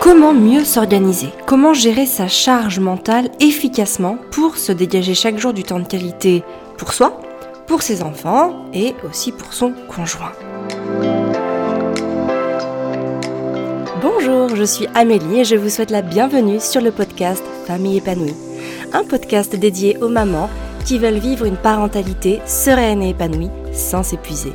Comment mieux s'organiser? Comment gérer sa charge mentale efficacement pour se dégager chaque jour du temps de qualité pour soi, pour ses enfants et aussi pour son conjoint? Bonjour, je suis Amélie et je vous souhaite la bienvenue sur le podcast Famille épanouie. Un podcast dédié aux mamans qui veulent vivre une parentalité sereine et épanouie sans s'épuiser.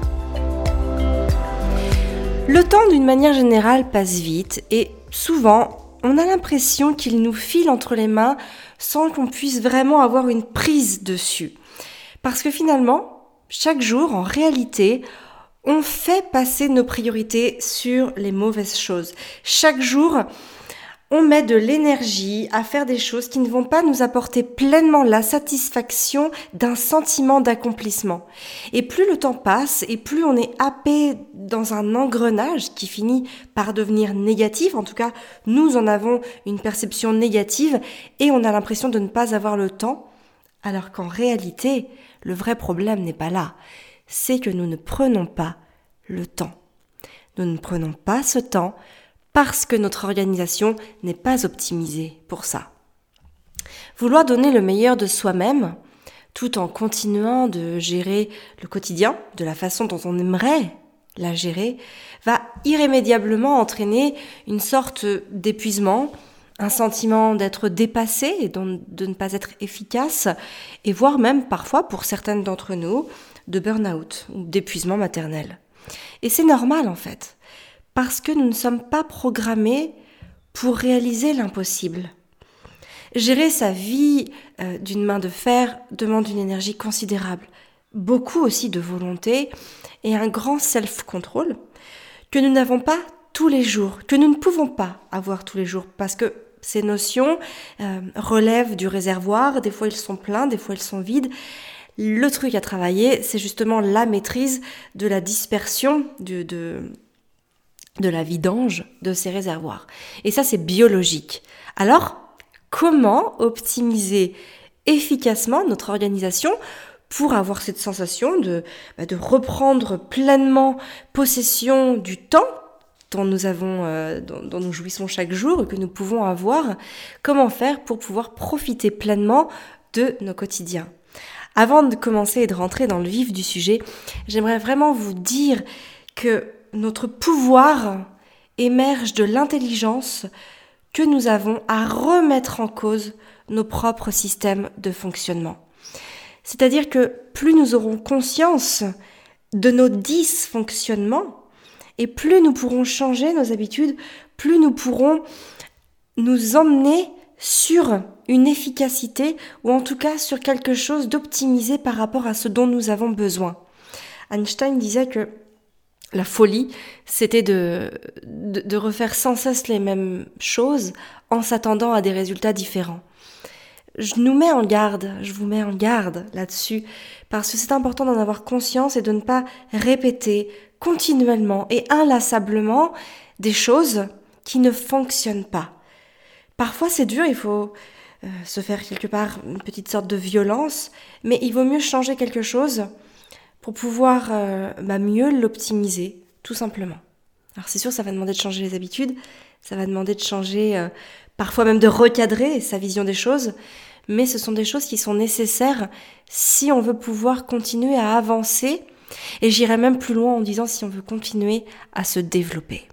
Le temps, d'une manière générale, passe vite et souvent, on a l'impression qu'il nous file entre les mains sans qu'on puisse vraiment avoir une prise dessus. Parce que finalement, chaque jour, en réalité, on fait passer nos priorités sur les mauvaises choses. Chaque jour, on met de l'énergie à faire des choses qui ne vont pas nous apporter pleinement la satisfaction d'un sentiment d'accomplissement. Et plus le temps passe et plus on est happé dans un engrenage qui finit par devenir négatif, en tout cas nous en avons une perception négative et on a l'impression de ne pas avoir le temps, alors qu'en réalité le vrai problème n'est pas là, c'est que nous ne prenons pas le temps. Nous ne prenons pas ce temps parce que notre organisation n'est pas optimisée pour ça. Vouloir donner le meilleur de soi-même, tout en continuant de gérer le quotidien de la façon dont on aimerait la gérer, va irrémédiablement entraîner une sorte d'épuisement, un sentiment d'être dépassé et de ne pas être efficace, et voire même parfois, pour certaines d'entre nous, de burn-out ou d'épuisement maternel. Et c'est normal en fait parce que nous ne sommes pas programmés pour réaliser l'impossible. Gérer sa vie euh, d'une main de fer demande une énergie considérable, beaucoup aussi de volonté et un grand self-control que nous n'avons pas tous les jours, que nous ne pouvons pas avoir tous les jours parce que ces notions euh, relèvent du réservoir, des fois ils sont pleins, des fois ils sont vides. Le truc à travailler, c'est justement la maîtrise de la dispersion de, de, de la vidange de ces réservoirs. Et ça, c'est biologique. Alors, comment optimiser efficacement notre organisation pour avoir cette sensation de, bah, de reprendre pleinement possession du temps dont nous avons, euh, dont, nous jouissons chaque jour et que nous pouvons avoir, comment faire pour pouvoir profiter pleinement de nos quotidiens? Avant de commencer et de rentrer dans le vif du sujet, j'aimerais vraiment vous dire que notre pouvoir émerge de l'intelligence que nous avons à remettre en cause nos propres systèmes de fonctionnement. C'est-à-dire que plus nous aurons conscience de nos dysfonctionnements, et plus nous pourrons changer nos habitudes, plus nous pourrons nous emmener sur une efficacité ou en tout cas sur quelque chose d'optimisé par rapport à ce dont nous avons besoin. Einstein disait que la folie, c'était de, de, refaire sans cesse les mêmes choses en s'attendant à des résultats différents. Je nous mets en garde, je vous mets en garde là-dessus, parce que c'est important d'en avoir conscience et de ne pas répéter continuellement et inlassablement des choses qui ne fonctionnent pas. Parfois c'est dur, il faut euh, se faire quelque part une petite sorte de violence, mais il vaut mieux changer quelque chose pour pouvoir euh, bah, mieux l'optimiser, tout simplement. Alors c'est sûr, ça va demander de changer les habitudes, ça va demander de changer, euh, parfois même de recadrer sa vision des choses, mais ce sont des choses qui sont nécessaires si on veut pouvoir continuer à avancer, et j'irai même plus loin en disant si on veut continuer à se développer.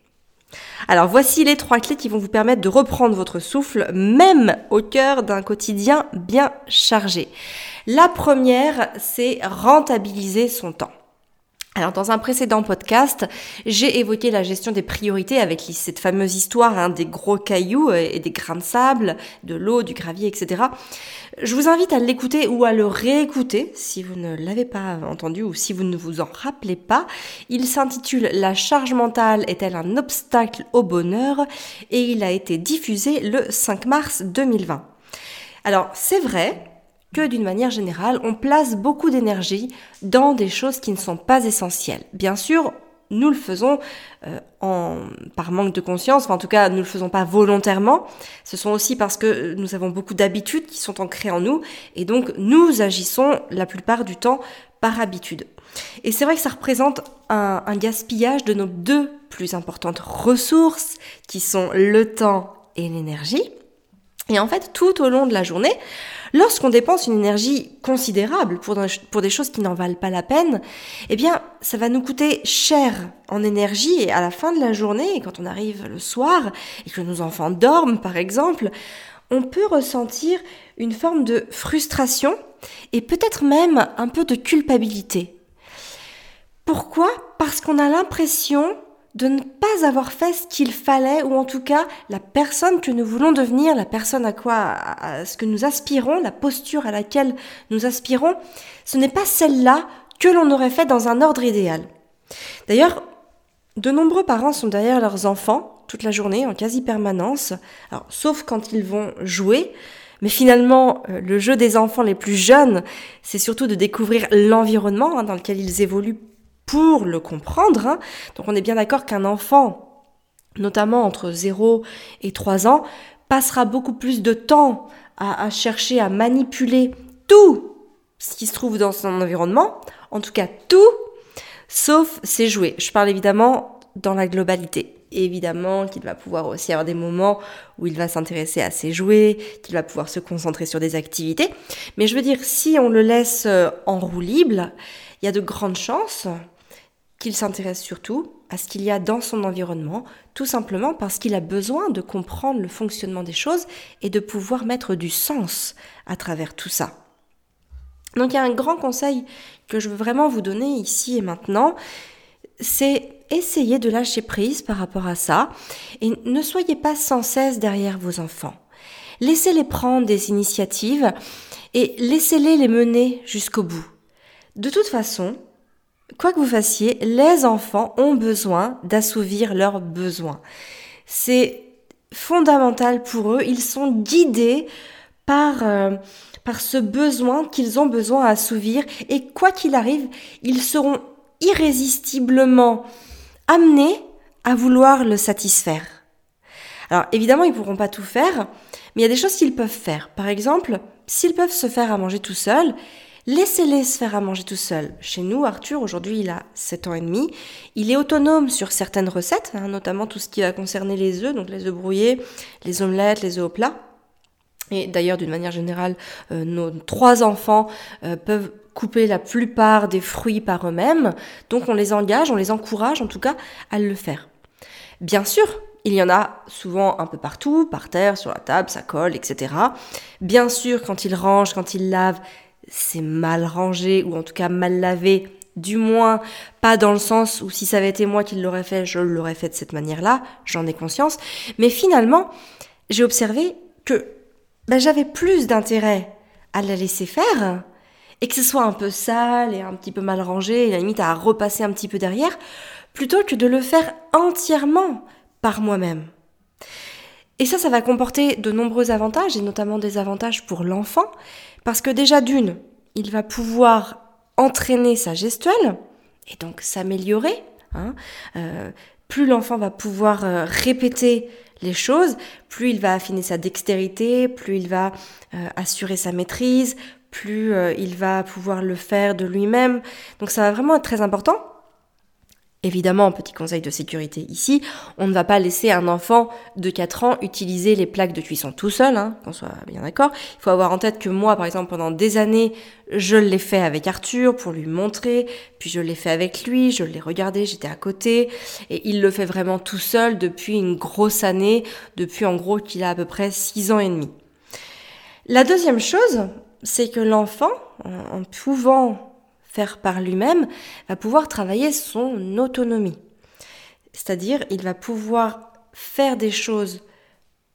Alors voici les trois clés qui vont vous permettre de reprendre votre souffle, même au cœur d'un quotidien bien chargé. La première, c'est rentabiliser son temps. Alors dans un précédent podcast, j'ai évoqué la gestion des priorités avec cette fameuse histoire hein, des gros cailloux et des grains de sable, de l'eau, du gravier, etc. Je vous invite à l'écouter ou à le réécouter si vous ne l'avez pas entendu ou si vous ne vous en rappelez pas. Il s'intitule La charge mentale est-elle un obstacle au bonheur? et il a été diffusé le 5 mars 2020. Alors c'est vrai, que d'une manière générale, on place beaucoup d'énergie dans des choses qui ne sont pas essentielles. Bien sûr, nous le faisons euh, par manque de conscience, enfin, en tout cas, nous le faisons pas volontairement. Ce sont aussi parce que nous avons beaucoup d'habitudes qui sont ancrées en nous, et donc nous agissons la plupart du temps par habitude. Et c'est vrai que ça représente un, un gaspillage de nos deux plus importantes ressources, qui sont le temps et l'énergie. Et en fait, tout au long de la journée, Lorsqu'on dépense une énergie considérable pour, pour des choses qui n'en valent pas la peine, eh bien, ça va nous coûter cher en énergie et à la fin de la journée, quand on arrive le soir et que nos enfants dorment, par exemple, on peut ressentir une forme de frustration et peut-être même un peu de culpabilité. Pourquoi? Parce qu'on a l'impression de ne pas avoir fait ce qu'il fallait, ou en tout cas la personne que nous voulons devenir, la personne à quoi, à ce que nous aspirons, la posture à laquelle nous aspirons, ce n'est pas celle-là que l'on aurait fait dans un ordre idéal. D'ailleurs, de nombreux parents sont derrière leurs enfants toute la journée, en quasi-permanence, sauf quand ils vont jouer, mais finalement, euh, le jeu des enfants les plus jeunes, c'est surtout de découvrir l'environnement hein, dans lequel ils évoluent pour le comprendre. Hein. Donc on est bien d'accord qu'un enfant, notamment entre 0 et 3 ans, passera beaucoup plus de temps à, chercher à manipuler tout ce qui se trouve dans son environnement, en tout cas tout, sauf ses jouets. Je parle évidemment dans la globalité. Évidemment qu'il va pouvoir aussi avoir des moments où il va s'intéresser à ses jouets, qu'il va pouvoir se concentrer sur des activités. Mais je veux dire, si on le laisse euh, en il y a de grandes chances qu'il s'intéresse surtout à ce qu'il y a dans son environnement, tout simplement parce qu'il a besoin de comprendre le fonctionnement des choses et de pouvoir mettre du sens à travers tout ça. Donc il y a un grand conseil que je veux vraiment vous donner ici et maintenant, c'est essayer de lâcher prise par rapport à ça et ne soyez pas sans cesse derrière vos enfants. Laissez-les prendre des initiatives et laissez-les les mener jusqu'au bout. De toute façon, quoi que vous fassiez, les enfants ont besoin d'assouvir leurs besoins. C'est fondamental pour eux. Ils sont guidés par, euh, par ce besoin qu'ils ont besoin à assouvir. Et quoi qu'il arrive, ils seront irrésistiblement amenés à vouloir le satisfaire. Alors évidemment, ils ne pourront pas tout faire, mais il y a des choses qu'ils peuvent faire. Par exemple, s'ils peuvent se faire à manger tout seuls, Laissez-les se faire à manger tout seul. Chez nous, Arthur, aujourd'hui, il a 7 ans et demi. Il est autonome sur certaines recettes, hein, notamment tout ce qui va concerner les œufs, donc les œufs brouillés, les omelettes, les œufs au plat. Et d'ailleurs, d'une manière générale, euh, nos trois enfants euh, peuvent couper la plupart des fruits par eux-mêmes. Donc on les engage, on les encourage en tout cas à le faire. Bien sûr, il y en a souvent un peu partout, par terre, sur la table, ça colle, etc. Bien sûr, quand ils rangent, quand ils lavent, c'est mal rangé ou en tout cas mal lavé, du moins pas dans le sens où si ça avait été moi qui l'aurais fait, je l'aurais fait de cette manière-là, j'en ai conscience. Mais finalement, j'ai observé que ben, j'avais plus d'intérêt à la laisser faire et que ce soit un peu sale et un petit peu mal rangé, et la limite à repasser un petit peu derrière, plutôt que de le faire entièrement par moi-même. Et ça, ça va comporter de nombreux avantages, et notamment des avantages pour l'enfant, parce que déjà d'une, il va pouvoir entraîner sa gestuelle, et donc s'améliorer. Hein. Euh, plus l'enfant va pouvoir euh, répéter les choses, plus il va affiner sa dextérité, plus il va euh, assurer sa maîtrise, plus il va pouvoir le faire de lui-même. Donc ça va vraiment être très important. Évidemment, petit conseil de sécurité ici, on ne va pas laisser un enfant de 4 ans utiliser les plaques de cuisson tout seul, hein, qu'on soit bien d'accord. Il faut avoir en tête que moi, par exemple, pendant des années, je l'ai fait avec Arthur pour lui montrer, puis je l'ai fait avec lui, je l'ai regardé, j'étais à côté, et il le fait vraiment tout seul depuis une grosse année, depuis en gros qu'il a à peu près 6 ans et demi. La deuxième chose, c'est que l'enfant, en pouvant faire par lui-même, va pouvoir travailler son autonomie. C'est-à-dire, il va pouvoir faire des choses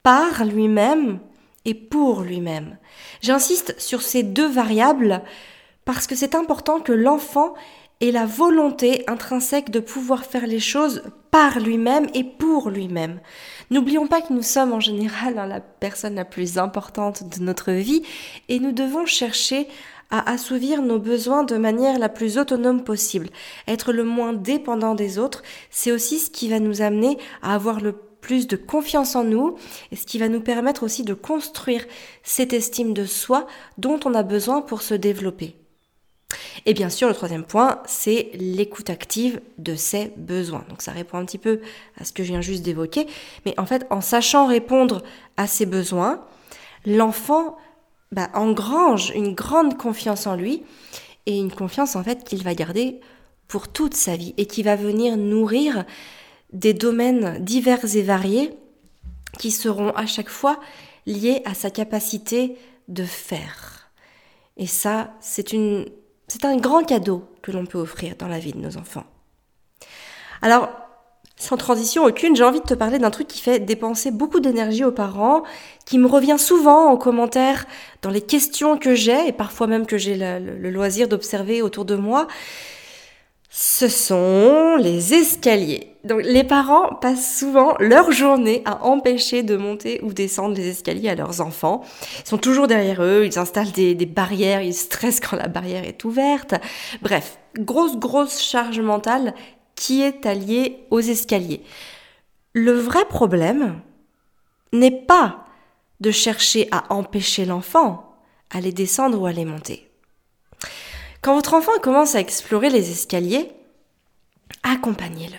par lui-même et pour lui-même. J'insiste sur ces deux variables parce que c'est important que l'enfant ait la volonté intrinsèque de pouvoir faire les choses par lui-même et pour lui-même. N'oublions pas que nous sommes en général la personne la plus importante de notre vie et nous devons chercher à assouvir nos besoins de manière la plus autonome possible. Être le moins dépendant des autres, c'est aussi ce qui va nous amener à avoir le plus de confiance en nous et ce qui va nous permettre aussi de construire cette estime de soi dont on a besoin pour se développer. Et bien sûr, le troisième point, c'est l'écoute active de ses besoins. Donc ça répond un petit peu à ce que je viens juste d'évoquer, mais en fait, en sachant répondre à ses besoins, l'enfant bah, engrange une grande confiance en lui et une confiance en fait qu'il va garder pour toute sa vie et qui va venir nourrir des domaines divers et variés qui seront à chaque fois liés à sa capacité de faire. Et ça, c'est une c'est un grand cadeau que l'on peut offrir dans la vie de nos enfants. Alors, sans transition aucune, j'ai envie de te parler d'un truc qui fait dépenser beaucoup d'énergie aux parents, qui me revient souvent en commentaire dans les questions que j'ai, et parfois même que j'ai le, loisir d'observer autour de moi ce sont les escaliers. Donc les parents passent souvent leur journée à empêcher de monter ou descendre les escaliers à leurs enfants. Ils sont toujours derrière eux, ils installent des, barrières, ils stressent quand la barrière est ouverte. Bref, grosse grosse charge mentale qui est alliée aux escaliers. Le vrai problème n'est pas de chercher à empêcher l'enfant à les descendre ou à les monter. Quand votre enfant commence à explorer les escaliers, accompagnez-le.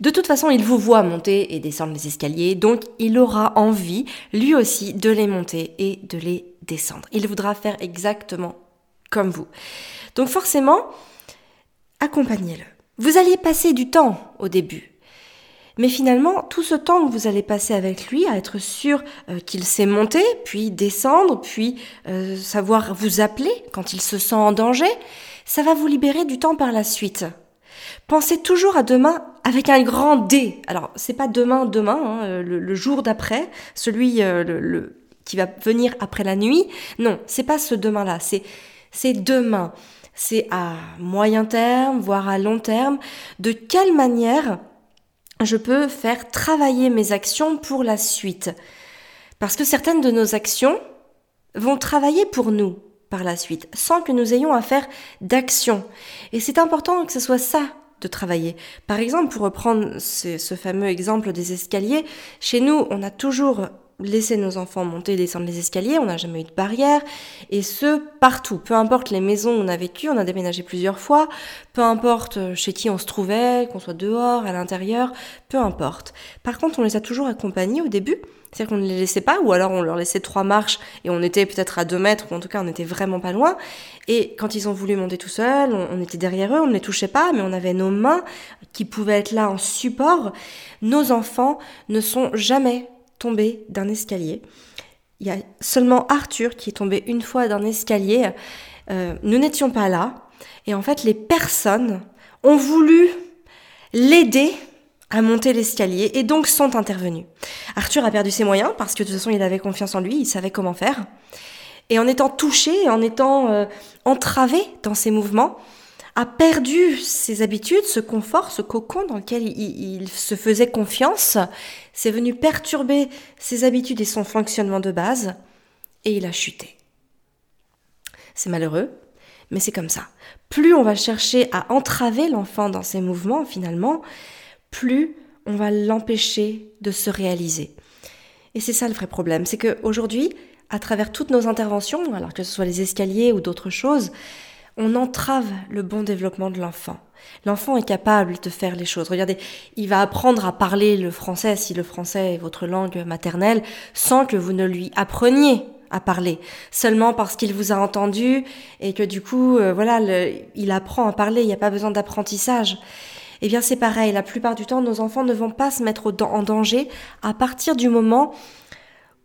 De toute façon, il vous voit monter et descendre les escaliers, donc il aura envie, lui aussi, de les monter et de les descendre. Il voudra faire exactement comme vous. Donc forcément, accompagnez-le. Vous alliez passer du temps au début. Mais finalement, tout ce temps que vous allez passer avec lui à être sûr euh, qu'il sait monter, puis descendre, puis euh, savoir vous appeler quand il se sent en danger, ça va vous libérer du temps par la suite. Pensez toujours à demain avec un grand D. Alors, c'est pas demain, demain, hein, euh, le, jour d'après, celui le, qui va venir après la nuit. Non, c'est pas ce demain-là. C'est c'est demain. C'est à moyen terme, voire à long terme. De quelle manière je peux faire travailler mes actions pour la suite? Parce que certaines de nos actions vont travailler pour nous par la suite, sans que nous ayons à faire d'action. Et c'est important que ce soit ça de travailler. Par exemple, pour reprendre ce, ce fameux exemple des escaliers, chez nous, on a toujours laisser nos enfants monter et descendre les escaliers, on n'a jamais eu de barrière, et ce, partout. Peu importe les maisons où on a vécu, on a déménagé plusieurs fois, peu importe euh, chez qui on se trouvait, qu'on soit dehors, à l'intérieur, peu importe. Par contre, on les a toujours accompagnés au début, c'est-à-dire qu'on ne les laissait pas, ou alors on leur laissait trois marches, et on était peut-être à deux mètres, ou en tout cas on était vraiment pas loin, et quand ils ont voulu monter tout seuls, on était derrière eux, on ne les touchait pas, mais on avait nos mains qui pouvaient être là en support. Nos enfants ne sont jamais tombé d'un escalier. Il y a seulement Arthur qui est tombé une fois d'un escalier. Euh, nous n'étions pas là. Et en fait, les personnes ont voulu l'aider à monter l'escalier et donc sont intervenus. Arthur a perdu ses moyens parce que de toute façon il avait confiance en lui, il savait comment faire. Et en étant touché, en étant euh, entravé dans ses mouvements, a perdu ses habitudes, ce confort, ce cocon dans lequel il, se faisait confiance, c'est venu perturber ses habitudes et son fonctionnement de base, et il a chuté. C'est malheureux, mais c'est comme ça. Plus on va chercher à entraver l'enfant dans ses mouvements, finalement, plus on va l'empêcher de se réaliser. Et c'est ça le vrai problème, c'est qu'aujourd'hui, à travers toutes nos interventions, alors que ce soit les escaliers ou d'autres choses, on entrave le bon développement de l'enfant. L'enfant est capable de faire les choses. Regardez, il va apprendre à parler le français si le français est votre langue maternelle sans que vous ne lui appreniez à parler, seulement parce qu'il vous a entendu et que du coup, euh, voilà, il apprend à parler, il n'y a pas besoin d'apprentissage. Eh bien, c'est pareil, la plupart du temps, nos enfants ne vont pas se mettre en danger à partir du moment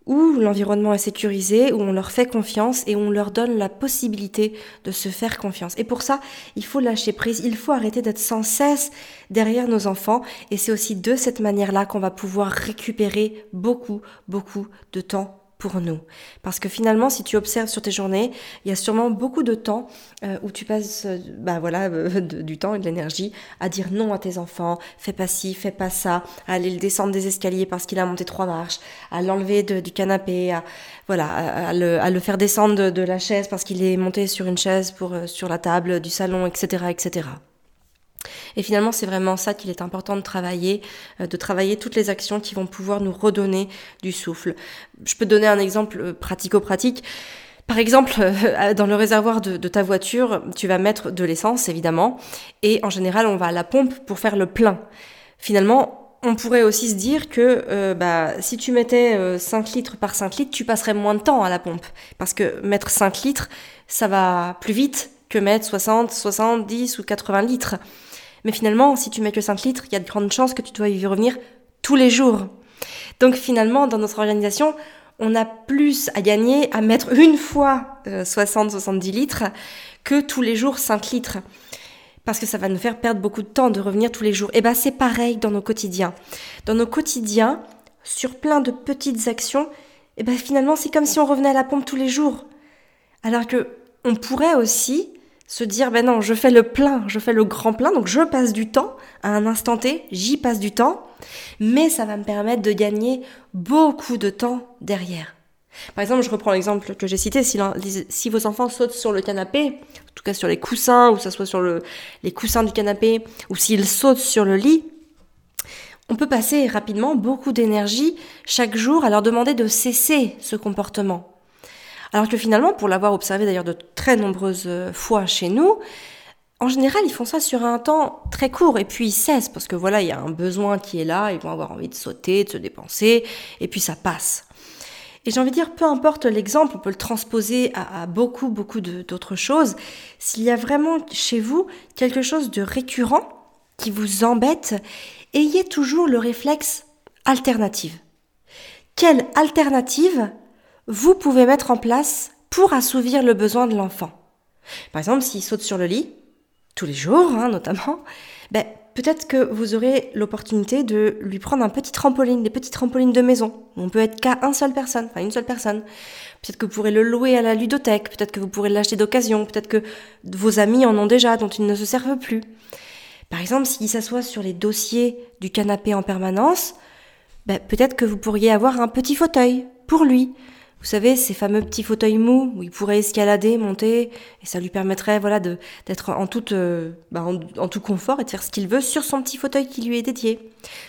où l'environnement est sécurisé, où on leur fait confiance et on leur donne la possibilité de se faire confiance. Et pour ça, il faut lâcher prise, il faut arrêter d'être sans cesse derrière nos enfants et c'est aussi de cette manière-là qu'on va pouvoir récupérer beaucoup, beaucoup de temps pour nous. Parce que finalement, si tu observes sur tes journées, il y a sûrement beaucoup de temps euh, où tu passes euh, bah voilà, euh, du temps et de l'énergie à dire non à tes enfants, fais pas ci, fais pas ça, à aller le descendre des escaliers parce qu'il a monté trois marches, à l'enlever du canapé, à, voilà, à, le, faire descendre de, de la chaise parce qu'il est monté sur une chaise pour, sur la table du salon, etc. etc. Et finalement, c'est vraiment ça qu'il est important de travailler, euh, de travailler toutes les actions qui vont pouvoir nous redonner du souffle. Je peux donner un exemple euh, pratico-pratique. Par exemple, euh, dans le réservoir de, ta voiture, tu vas mettre de l'essence, évidemment, et en général, on va à la pompe pour faire le plein. Finalement, on pourrait aussi se dire que bah, si tu mettais 5 litres par 5 litres, tu passerais moins de temps à la pompe. Parce que mettre 5 litres, ça va plus vite que mettre 60, 70 ou 80 litres. Mais finalement, si tu mets que 5 litres, il y a de grandes chances que tu dois y revenir tous les jours. Donc finalement, dans notre organisation, on a plus à gagner à mettre une fois 60-70 euh, litres que tous les jours 5 litres. Parce que ça va nous faire perdre beaucoup de temps de revenir tous les jours. Et bien c'est pareil dans nos quotidiens. Dans nos quotidiens, sur plein de petites actions, et ben finalement c'est comme si on revenait à la pompe tous les jours. Alors que on pourrait aussi se dire ben non, je fais le plein, je fais le grand plein, donc je passe du temps à un instant T, j'y passe du temps, mais ça va me permettre de gagner beaucoup de temps derrière. Par exemple, je reprends l'exemple que j'ai cité, si, vos enfants sautent sur le canapé, en tout cas sur les coussins, ou ça soit sur le, les coussins du canapé, ou s'ils sautent sur le lit, on peut passer rapidement beaucoup d'énergie chaque jour à leur demander de cesser ce comportement. Alors que finalement, pour l'avoir observé d'ailleurs de très nombreuses euh, fois chez nous, en général, ils font ça sur un temps très court et puis ils cessent parce que voilà, il y a un besoin qui est là, ils vont avoir envie de sauter, de se dépenser et puis ça passe. Et j'ai envie de dire, peu importe l'exemple, on peut le transposer à, beaucoup, beaucoup d'autres choses. S'il y a vraiment chez vous quelque chose de récurrent qui vous embête, ayez toujours le réflexe alternative. Quelle alternative vous pouvez mettre en place pour assouvir le besoin de l'enfant. Par exemple, s'il saute sur le lit, tous les jours hein, notamment, ben, peut-être que vous aurez l'opportunité de lui prendre un petit trampoline, des petites trampolines de maison. On peut être qu'à une seule personne, enfin une seule personne. Peut-être que vous pourrez le louer à la ludothèque, peut-être que vous pourrez l'acheter d'occasion, peut-être que vos amis en ont déjà, dont ils ne se servent plus. Par exemple, s'il s'assoit sur les dossiers du canapé en permanence, ben, peut-être que vous pourriez avoir un petit fauteuil pour lui, vous savez, ces fameux petits fauteuils mous où il pourrait escalader, monter, et ça lui permettrait voilà d'être en, euh, bah, en, tout confort et de faire ce qu'il veut sur son petit fauteuil qui lui est dédié.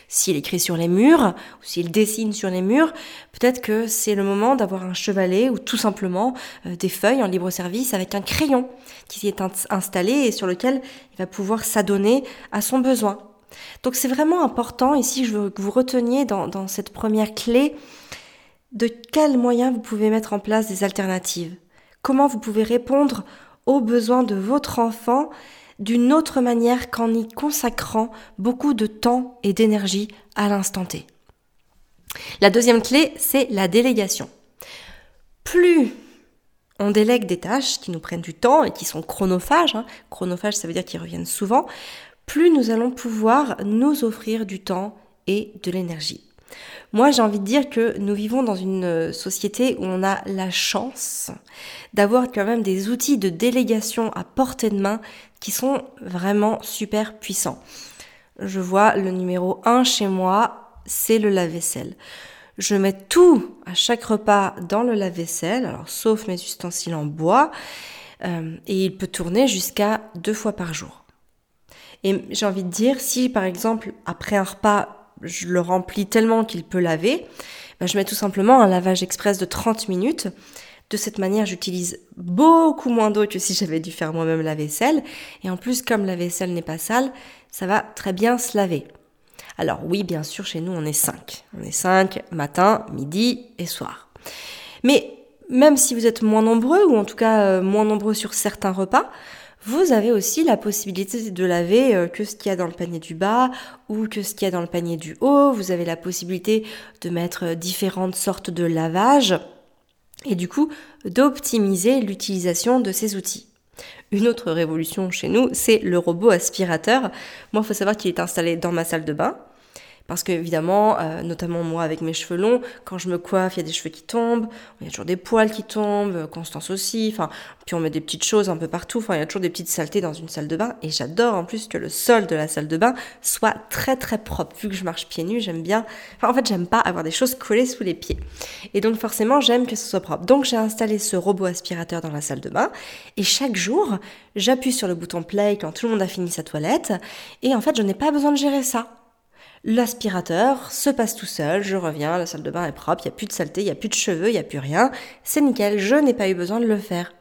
S'il écrit sur les murs ou s'il dessine sur les murs, peut-être que c'est le moment d'avoir un chevalet ou tout simplement euh, des feuilles en libre service avec un crayon qui s'y est installé et sur lequel il va pouvoir s'adonner à son besoin. Donc c'est vraiment important ici, je veux que vous reteniez dans, dans cette première clé de quels moyens vous pouvez mettre en place des alternatives, comment vous pouvez répondre aux besoins de votre enfant d'une autre manière qu'en y consacrant beaucoup de temps et d'énergie à l'instant T? La deuxième clé, c'est la délégation. Plus on délègue des tâches qui nous prennent du temps et qui sont chronophages, hein, chronophages ça veut dire qu'ils reviennent souvent, plus nous allons pouvoir nous offrir du temps et de l'énergie. Moi, j'ai envie de dire que nous vivons dans une euh, société où on a la chance d'avoir quand même des outils de délégation à portée de main qui sont vraiment super puissants. Je vois le numéro 1 chez moi, c'est le lave-vaisselle. Je mets tout à chaque repas dans le lave-vaisselle, alors sauf mes ustensiles en bois, euh, et il peut tourner jusqu'à deux fois par jour. Et j'ai envie de dire, si par exemple après un repas je le remplis tellement qu'il peut laver, ben, je mets tout simplement un lavage express de 30 minutes. De cette manière, j'utilise beaucoup moins d'eau que si j'avais dû faire moi-même la vaisselle. Et en plus, comme la vaisselle n'est pas sale, ça va très bien se laver. Alors oui, bien sûr, chez nous, on est 5. On est 5 matin, midi et soir. Mais même si vous êtes moins nombreux, ou en tout cas euh, moins nombreux sur certains repas, vous avez aussi la possibilité de laver euh, que ce qu'il y a dans le panier du bas ou que ce qu'il y a dans le panier du haut. Vous avez la possibilité de mettre différentes sortes de lavage et du coup d'optimiser l'utilisation de ces outils. Une autre révolution chez nous, c'est le robot aspirateur. Moi, il faut savoir qu'il est installé dans ma salle de bain. Parce que évidemment, euh, notamment moi avec mes cheveux longs, quand je me coiffe, il y a des cheveux qui tombent, il y a toujours des poils qui tombent, Constance aussi, enfin, puis on met des petites choses un peu partout, enfin, il y a toujours des petites saletés dans une salle de bain, et j'adore en plus que le sol de la salle de bain soit très très propre. Vu que je marche pieds nus, j'aime bien, enfin, en fait, j'aime pas avoir des choses collées sous les pieds. Et donc forcément, j'aime que ce soit propre. Donc j'ai installé ce robot aspirateur dans la salle de bain, et chaque jour, j'appuie sur le bouton play quand tout le monde a fini sa toilette, et en fait, je n'ai pas besoin de gérer ça. L'aspirateur se passe tout seul, je reviens, la salle de bain est propre, il n'y a plus de saleté, il n'y a plus de cheveux, il n'y a plus rien. C'est nickel, je n'ai pas eu besoin de le faire.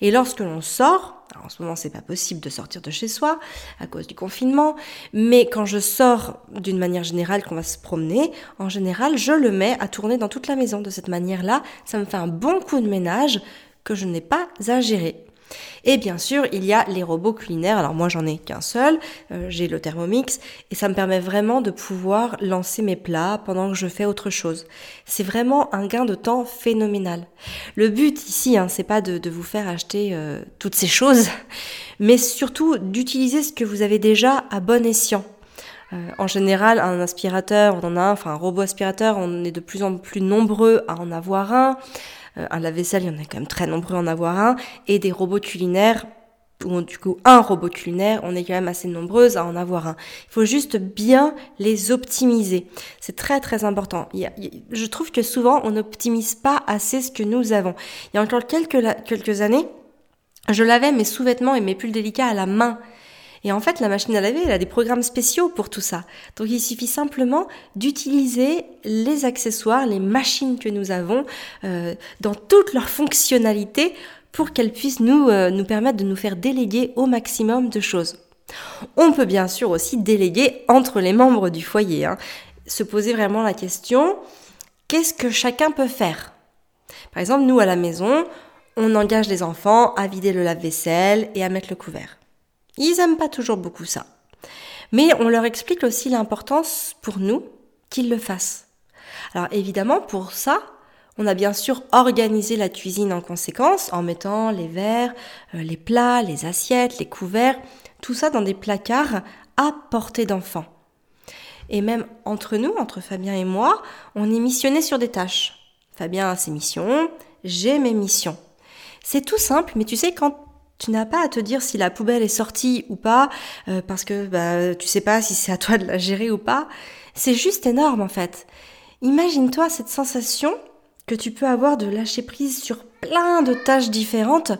Et lorsque l'on sort, en ce moment c'est pas possible de sortir de chez soi à cause du confinement, mais quand je sors d'une manière générale qu'on va se promener, en général je le mets à tourner dans toute la maison de cette manière-là, ça me fait un bon coup de ménage que je n'ai pas à gérer. Et bien sûr, il y a les robots culinaires. Alors moi, j'en ai qu'un seul. Euh, j'ai le Thermomix et ça me permet vraiment de pouvoir lancer mes plats pendant que je fais autre chose. C'est vraiment un gain de temps phénoménal. Le but ici, hein, c'est pas de, vous faire acheter euh, toutes ces choses, mais surtout d'utiliser ce que vous avez déjà à bon escient. Euh, en général, un aspirateur, on en a un, enfin un robot aspirateur, on est de plus en plus nombreux à en avoir un. Euh, un lave-vaisselle, il y en a quand même très nombreux à en avoir un, et des robots culinaires, ou du coup un robot culinaire, on est quand même assez nombreuses à en avoir un. Il faut juste bien les optimiser. C'est très très important. je trouve que souvent on n'optimise pas assez ce que nous avons. Il y a encore quelques, quelques années, je lavais mes sous-vêtements et mes pulls délicats à la main. Et en fait, la machine à laver, elle a des programmes spéciaux pour tout ça. Donc il suffit simplement d'utiliser les accessoires, les machines que nous avons euh, dans toutes leurs fonctionnalités pour qu'elles puissent nous, euh, nous permettre de nous faire déléguer au maximum de choses. On peut bien sûr aussi déléguer entre les membres du foyer. Hein. Se poser vraiment la question, qu'est-ce que chacun peut faire? Par exemple, nous à la maison, on engage les enfants à vider le lave-vaisselle et à mettre le couvert. Ils n'aiment pas toujours beaucoup ça. Mais on leur explique aussi l'importance pour nous qu'ils le fassent. Alors évidemment, pour ça, on a bien sûr organisé la cuisine en conséquence, en mettant les verres, euh, les plats, les assiettes, les couverts, tout ça dans des placards à portée d'enfant. Et même entre nous, entre Fabien et moi, on est missionné sur des tâches. Fabien a ses missions, j'ai mes missions. C'est tout simple, mais tu sais, quand tu n'as pas à te dire si la poubelle est sortie ou pas, euh, parce que bah, tu sais pas si c'est à toi de la gérer ou pas. C'est juste énorme en fait. Imagine-toi cette sensation que tu peux avoir de lâcher prise sur plein de tâches différentes.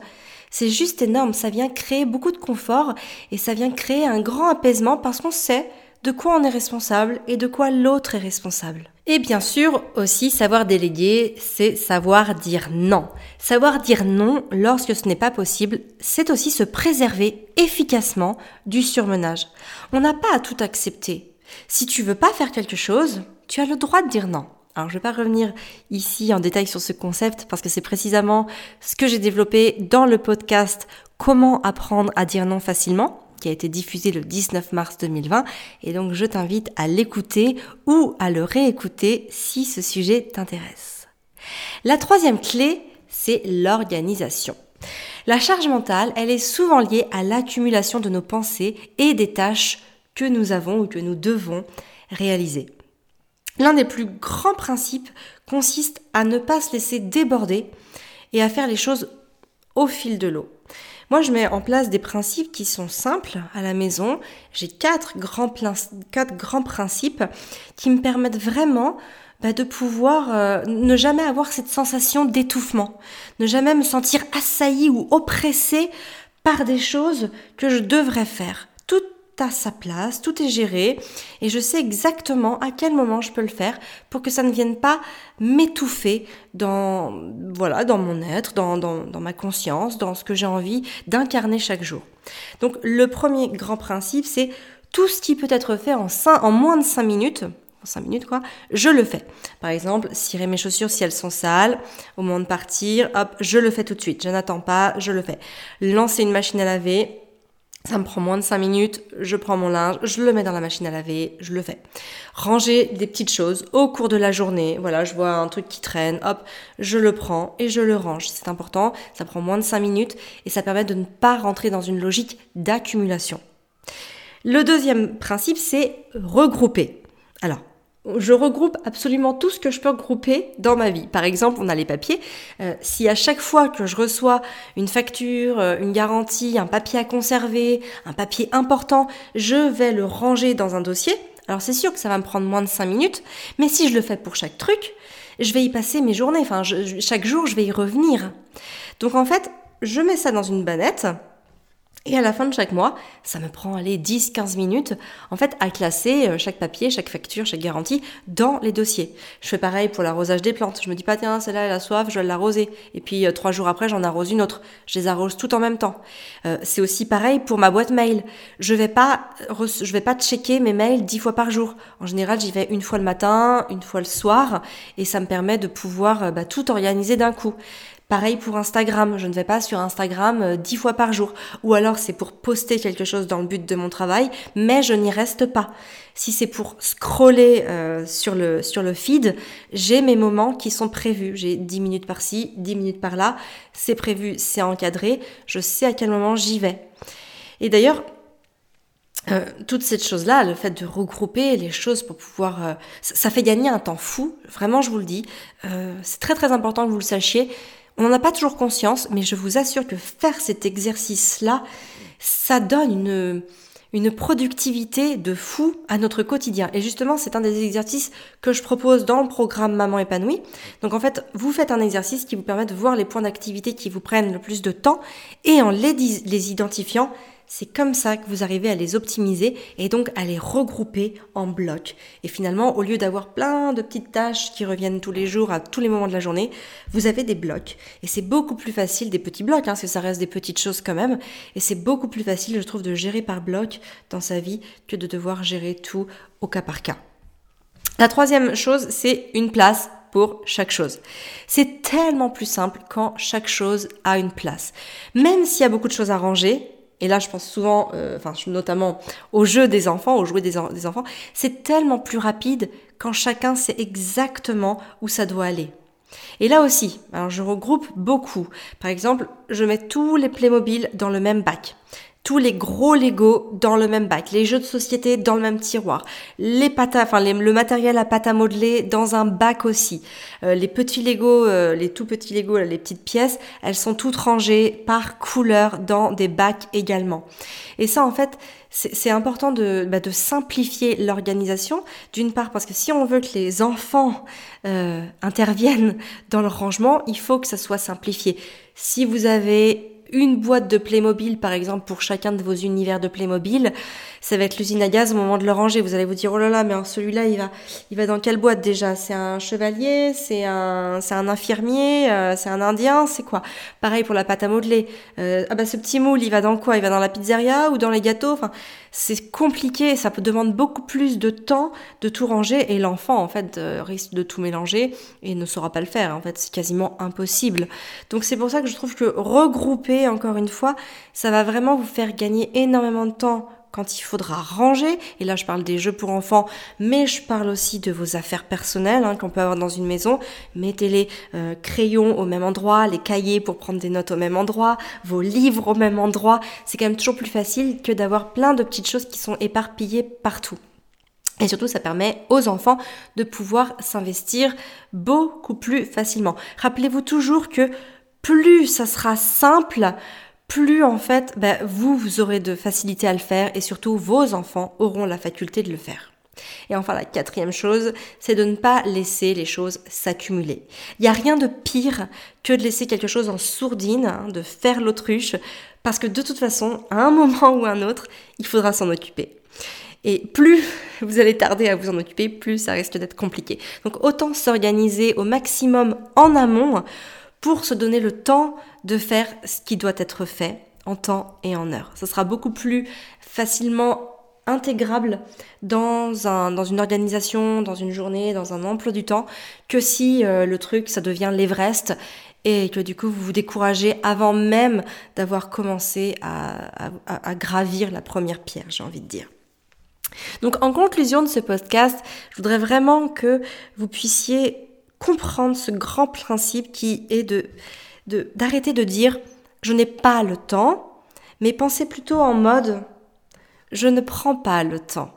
C'est juste énorme, ça vient créer beaucoup de confort et ça vient créer un grand apaisement parce qu'on sait de quoi on est responsable et de quoi l'autre est responsable. Et bien sûr, aussi, savoir déléguer, c'est savoir dire non. Savoir dire non lorsque ce n'est pas possible, c'est aussi se préserver efficacement du surmenage. On n'a pas à tout accepter. Si tu veux pas faire quelque chose, tu as le droit de dire non. Alors, je vais pas revenir ici en détail sur ce concept parce que c'est précisément ce que j'ai développé dans le podcast Comment apprendre à dire non facilement qui a été diffusé le 19 mars 2020 et donc je t'invite à l'écouter ou à le réécouter si ce sujet t'intéresse. La troisième clé, c'est l'organisation. La charge mentale, elle est souvent liée à l'accumulation de nos pensées et des tâches que nous avons ou que nous devons réaliser. L'un des plus grands principes consiste à ne pas se laisser déborder et à faire les choses au fil de l'eau. Moi, je mets en place des principes qui sont simples à la maison. J'ai quatre grands, principes qui me permettent vraiment bah, de pouvoir euh, ne jamais avoir cette sensation d'étouffement, ne jamais me sentir assailli ou oppressé par des choses que je devrais faire. À sa place, tout est géré et je sais exactement à quel moment je peux le faire pour que ça ne vienne pas m'étouffer dans, voilà, dans mon être, dans, dans, dans ma conscience, dans ce que j'ai envie d'incarner chaque jour. Donc le premier grand principe, c'est tout ce qui peut être fait en, en moins de 5 minutes, en 5 minutes quoi, je le fais. Par exemple, cirer mes chaussures si elles sont sales, au moment de partir, hop, je le fais tout de suite, je n'attends pas, je le fais. Lancer une machine à laver, Ça me prend moins de 5 minutes, je prends mon linge, je le mets dans la machine à laver, je le fais. Ranger des petites choses au cours de la journée. Voilà, je vois un truc qui traîne, hop, je le prends et je le range. C'est important, ça prend moins de 5 minutes et ça permet de ne pas rentrer dans une logique d'accumulation. Le deuxième principe, c'est regrouper. Alors, je regroupe absolument tout ce que je peux regrouper dans ma vie. Par exemple, on a les papiers. Euh, si à chaque fois que je reçois une facture, euh, une garantie, un papier à conserver, un papier important, je vais le ranger dans un dossier, alors c'est sûr que ça va me prendre moins de 5 minutes, mais si je le fais pour chaque truc, je vais y passer mes journées. Enfin, chaque jour, je vais y revenir. Donc en fait, je mets ça dans une bannette et à la fin de chaque mois, ça me prend aller 10-15 minutes en fait à classer euh, chaque papier, chaque facture, chaque garantie dans les dossiers. Je fais pareil pour l'arrosage des plantes. Je me dis pas tiens celle-là elle a soif, je vais l'arroser. Et puis euh, trois jours après j'en arrose une autre. Je les arrose tout en même temps. Euh, c'est aussi pareil pour ma boîte mail. Je vais pas je vais pas checker mes mails dix fois par jour. En général j'y vais une fois le matin, une fois le soir, et ça me permet de pouvoir bah, tout organiser d'un coup. Pareil pour Instagram, je ne vais pas sur Instagram euh, dix fois par jour. Ou alors c'est pour poster quelque chose dans le but de mon travail, mais je n'y reste pas. Si c'est pour scroller euh, sur, le, sur le feed, j'ai mes moments qui sont prévus. J'ai 10 minutes par-ci, 10 minutes par-là. C'est prévu, c'est encadré. Je sais à quel moment j'y vais. Et d'ailleurs, euh, toute cette chose-là, le fait de regrouper les choses pour pouvoir... ça, fait gagner un temps fou, vraiment je vous le dis. c'est très très important que vous le sachiez. On n'en a pas toujours conscience, mais je vous assure que faire cet exercice-là, ça donne une, une productivité de fou à notre quotidien. Et justement, c'est un des exercices que je propose dans le programme Maman épanouie. Donc en fait, vous faites un exercice qui vous permet de voir les points d'activité qui vous prennent le plus de temps et en les, les identifiant, c'est comme ça que vous arrivez à les optimiser et donc à les regrouper en blocs. Et finalement, au lieu d'avoir plein de petites tâches qui reviennent tous les jours à tous les moments de la journée, vous avez des blocs. Et c'est beaucoup plus facile, des petits blocs, hein, parce que ça reste des petites choses quand même. Et c'est beaucoup plus facile, je trouve, de gérer par bloc dans sa vie que de devoir gérer tout au cas par cas. La troisième chose, c'est une place pour chaque chose. C'est tellement plus simple quand chaque chose a une place. Même s'il y a beaucoup de choses à ranger, et là je pense souvent, euh, notamment aux jeux des enfants, aux jouets des, des enfants, c'est tellement plus rapide quand chacun sait exactement où ça doit aller. Et là aussi, alors je regroupe beaucoup. Par exemple, je mets tous les Playmobil dans le même bac tous les gros Lego dans le même bac, les jeux de société dans le même tiroir, les pâtes enfin le matériel à pâte à modeler dans un bac aussi. Euh, les petits Lego, euh, les tout petits Lego, les petites pièces, elles sont toutes rangées par couleur dans des bacs également. Et ça, en fait, c'est important de, bah, de simplifier l'organisation. D'une part, parce que si on veut que les enfants euh, interviennent dans le rangement, il faut que ça soit simplifié. Si vous avez une boîte de Playmobil, par exemple, pour chacun de vos univers de Playmobil, ça va être l'usine à gaz au moment de le ranger. Vous allez vous dire, oh là là, mais celui-là, il va, il va dans quelle boîte déjà? C'est un chevalier? C'est un, c'est un infirmier? Euh, C'est un indien? C'est quoi? Pareil pour la pâte à modeler. Euh, ah bah ce petit moule, il va dans quoi? Il va dans la pizzeria ou dans les gâteaux? Enfin, c'est compliqué. Ça demande beaucoup plus de temps de tout ranger et l'enfant, en fait, euh, risque de tout mélanger et ne saura pas le faire. En fait, c'est quasiment impossible. Donc c'est pour ça que je trouve que regrouper, encore une fois, ça va vraiment vous faire gagner énormément de temps quand il faudra ranger, et là je parle des jeux pour enfants, mais je parle aussi de vos affaires personnelles hein, qu'on peut avoir dans une maison, mettez les euh, crayons au même endroit, les cahiers pour prendre des notes au même endroit, vos livres au même endroit, c'est quand même toujours plus facile que d'avoir plein de petites choses qui sont éparpillées partout. Et surtout, ça permet aux enfants de pouvoir s'investir beaucoup plus facilement. Rappelez-vous toujours que plus ça sera simple, plus en fait, ben, vous, vous aurez de facilité à le faire et surtout vos enfants auront la faculté de le faire. Et enfin, la quatrième chose, c'est de ne pas laisser les choses s'accumuler. Il n'y a rien de pire que de laisser quelque chose en sourdine, hein, de faire l'autruche, parce que de toute façon, à un moment ou à un autre, il faudra s'en occuper. Et plus vous allez tarder à vous en occuper, plus ça risque d'être compliqué. Donc autant s'organiser au maximum en amont pour se donner le temps de faire ce qui doit être fait en temps et en heure. Ce sera beaucoup plus facilement intégrable dans, un, dans une organisation, dans une journée, dans un emploi du temps, que si euh, le truc, ça devient l'Everest et que du coup vous vous découragez avant même d'avoir commencé à, gravir la première pierre, j'ai envie de dire. Donc en conclusion de ce podcast, je voudrais vraiment que vous puissiez comprendre ce grand principe qui est de d'arrêter de, dire je n'ai pas le temps, mais pensez plutôt en mode je ne prends pas le temps.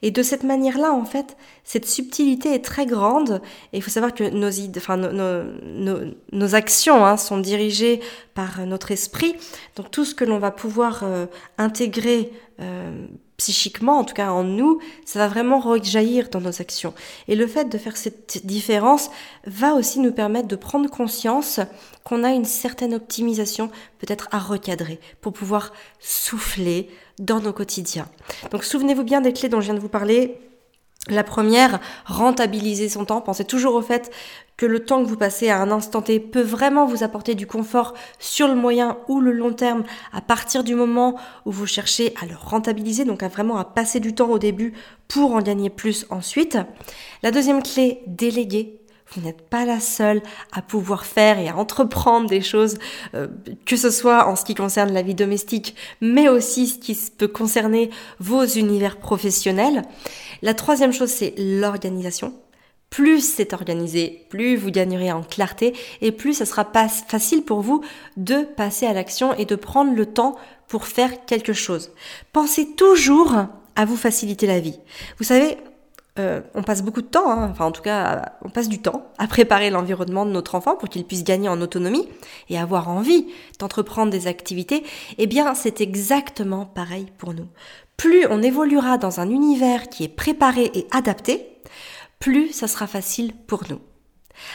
Et de cette manière-là, en fait, cette subtilité est très grande. Et il faut savoir que nos, nos, actions hein, sont dirigées par notre esprit. Donc tout ce que l'on va pouvoir euh, intégrer euh, psychiquement, en tout cas en nous, ça va vraiment rejaillir dans nos actions. Et le fait de faire cette différence va aussi nous permettre de prendre conscience qu'on a une certaine optimisation peut-être à recadrer pour pouvoir souffler dans nos quotidiens. Donc souvenez-vous bien des clés dont je viens de vous parler. La première, rentabiliser son temps. Pensez toujours au fait que le temps que vous passez à un instant T peut vraiment vous apporter du confort sur le moyen ou le long terme à partir du moment où vous cherchez à le rentabiliser, donc à vraiment à passer du temps au début pour en gagner plus ensuite. La deuxième clé, déléguer. Vous n'êtes pas la seule à pouvoir faire et à entreprendre des choses, euh, que ce soit en ce qui concerne la vie domestique, mais aussi ce qui peut concerner vos univers professionnels. La troisième chose, c'est l'organisation. Plus c'est organisé, plus vous gagnerez en clarté et plus ça sera facile pour vous de passer à l'action et de prendre le temps pour faire quelque chose. Pensez toujours à vous faciliter la vie. Vous savez, euh, on passe beaucoup de temps, hein, enfin en tout cas, on passe du temps à préparer l'environnement de notre enfant pour qu'il puisse gagner en autonomie et avoir envie d'entreprendre des activités. Eh bien, c'est exactement pareil pour nous. Plus on évoluera dans un univers qui est préparé et adapté, plus ça sera facile pour nous.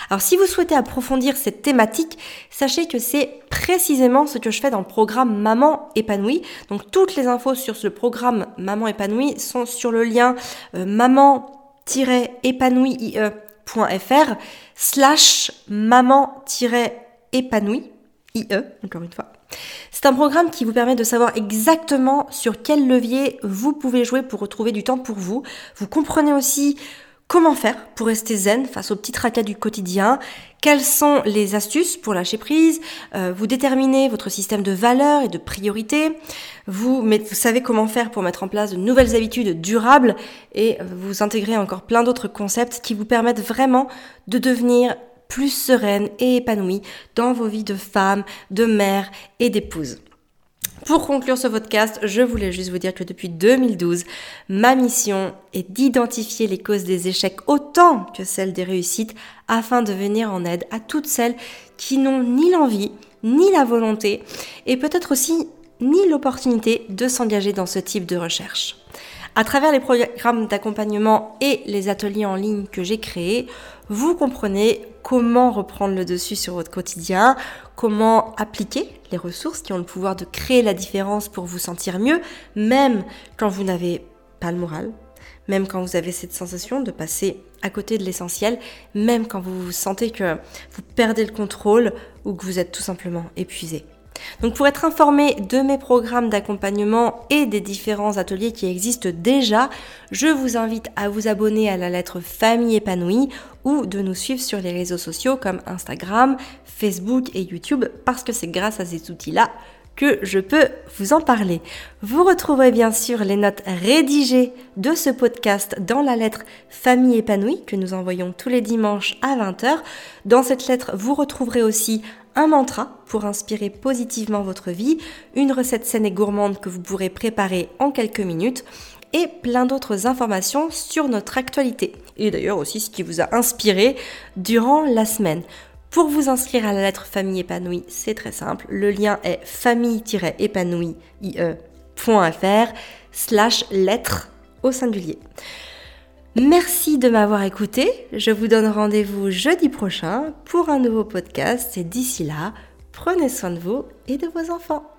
Alors si vous souhaitez approfondir cette thématique, sachez que c'est précisément ce que je fais dans le programme Maman épanouie. Donc toutes les infos sur ce programme Maman épanouie sont sur le lien euh, maman-épanouie.fr slash maman-épanouie, IE, encore une fois. C'est un programme qui vous permet de savoir exactement sur quel levier vous pouvez jouer pour retrouver du temps pour vous. Vous comprenez aussi Comment faire pour rester zen face aux petits tracas du quotidien Quelles sont les astuces pour lâcher prise euh, Vous déterminez votre système de valeurs et de priorités. Vous, savez comment faire pour mettre en place de nouvelles habitudes durables et vous intégrez encore plein d'autres concepts qui vous permettent vraiment de devenir plus sereine et épanouie dans vos vies de femme, de mère et d'épouse. Pour conclure ce podcast, je voulais juste vous dire que depuis 2012, ma mission est d'identifier les causes des échecs autant que celles des réussites afin de venir en aide à toutes celles qui n'ont ni l'envie, ni la volonté, et peut-être aussi ni l'opportunité de s'engager dans ce type de recherche. À travers les programmes d'accompagnement et les ateliers en ligne que j'ai créés, vous comprenez comment reprendre le dessus sur votre quotidien, comment appliquer les ressources qui ont le pouvoir de créer la différence pour vous sentir mieux, même quand vous n'avez pas le moral, même quand vous avez cette sensation de passer à côté de l'essentiel, même quand vous sentez que vous perdez le contrôle ou que vous êtes tout simplement épuisé. Donc pour être informé de mes programmes d'accompagnement et des différents ateliers qui existent déjà, je vous invite à vous abonner à la lettre Famille épanouie ou de nous suivre sur les réseaux sociaux comme Instagram, Facebook et YouTube parce que c'est grâce à ces outils-là que je peux vous en parler. Vous retrouverez bien sûr les notes rédigées de ce podcast dans la lettre Famille épanouie que nous envoyons tous les dimanches à 20h. Dans cette lettre, vous retrouverez aussi un mantra pour inspirer positivement votre vie, une recette saine et gourmande que vous pourrez préparer en quelques minutes et plein d'autres informations sur notre actualité et d'ailleurs aussi ce qui vous a inspiré durant la semaine. Pour vous inscrire à la lettre Famille épanouie, c'est très simple. Le lien est famille-épanouie.fr slash lettre au singulier. Merci de m'avoir écouté. Je vous donne rendez-vous jeudi prochain pour un nouveau podcast. Et d'ici là, prenez soin de vous et de vos enfants.